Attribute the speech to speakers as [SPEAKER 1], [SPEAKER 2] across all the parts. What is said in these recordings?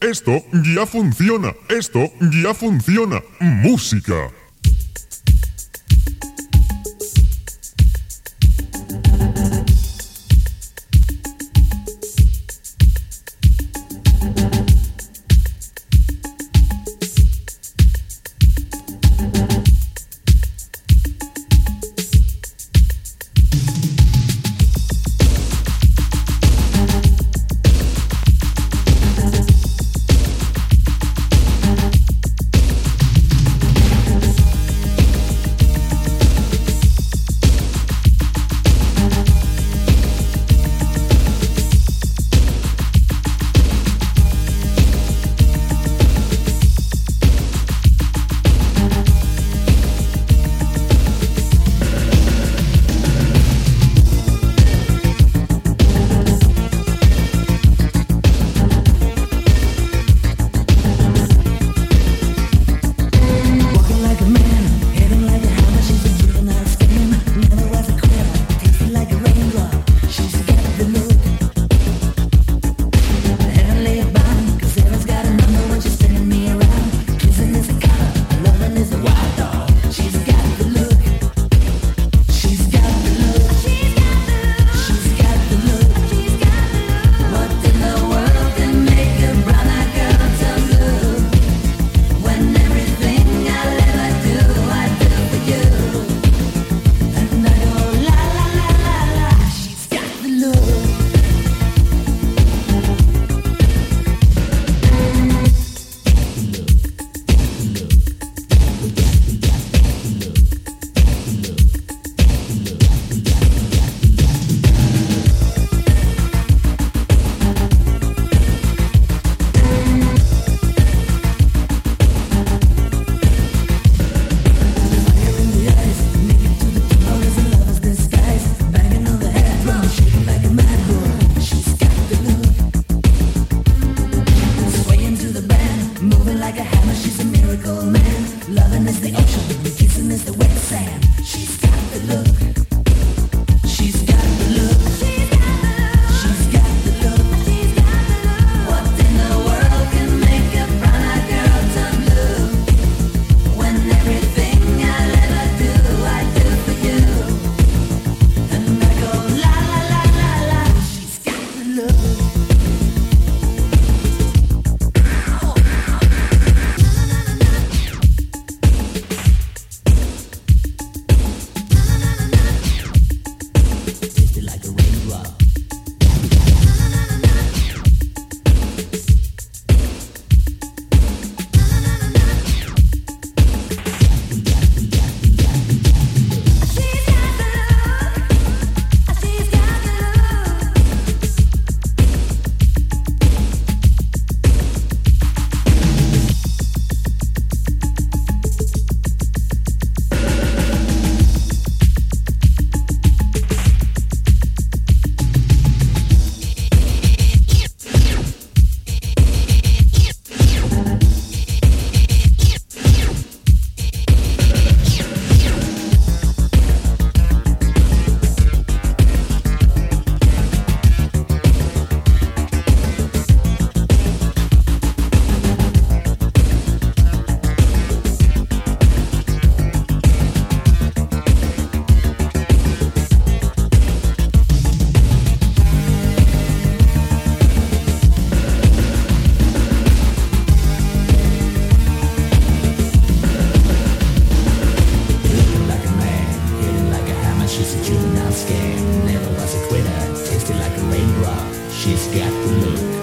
[SPEAKER 1] Esto ya funciona. Esto ya funciona. Música.
[SPEAKER 2] She's got
[SPEAKER 3] the
[SPEAKER 4] look.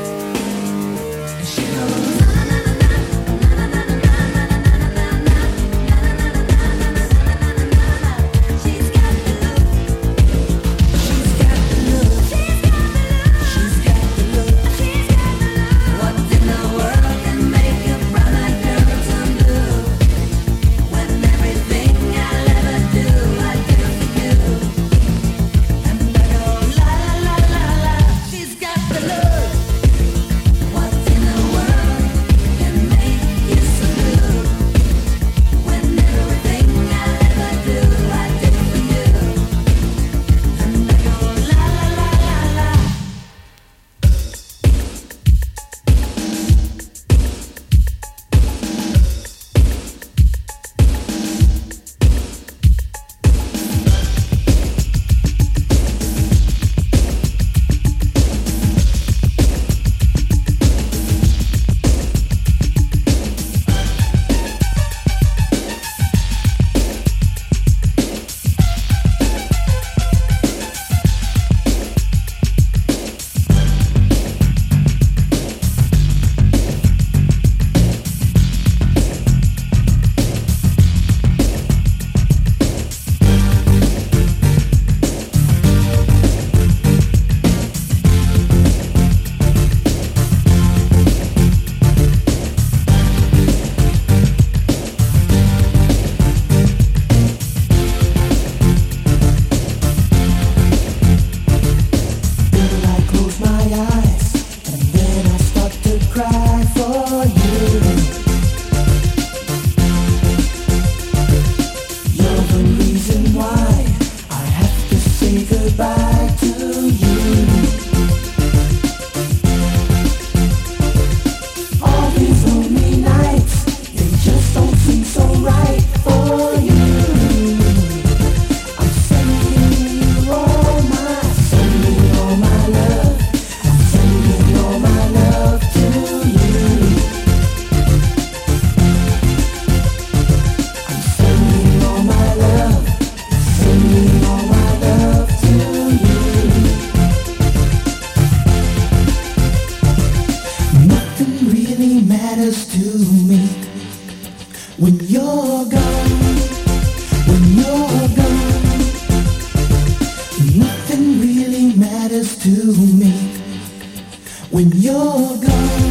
[SPEAKER 4] when you're gone.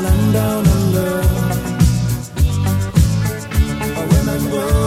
[SPEAKER 4] Land down under? Where women go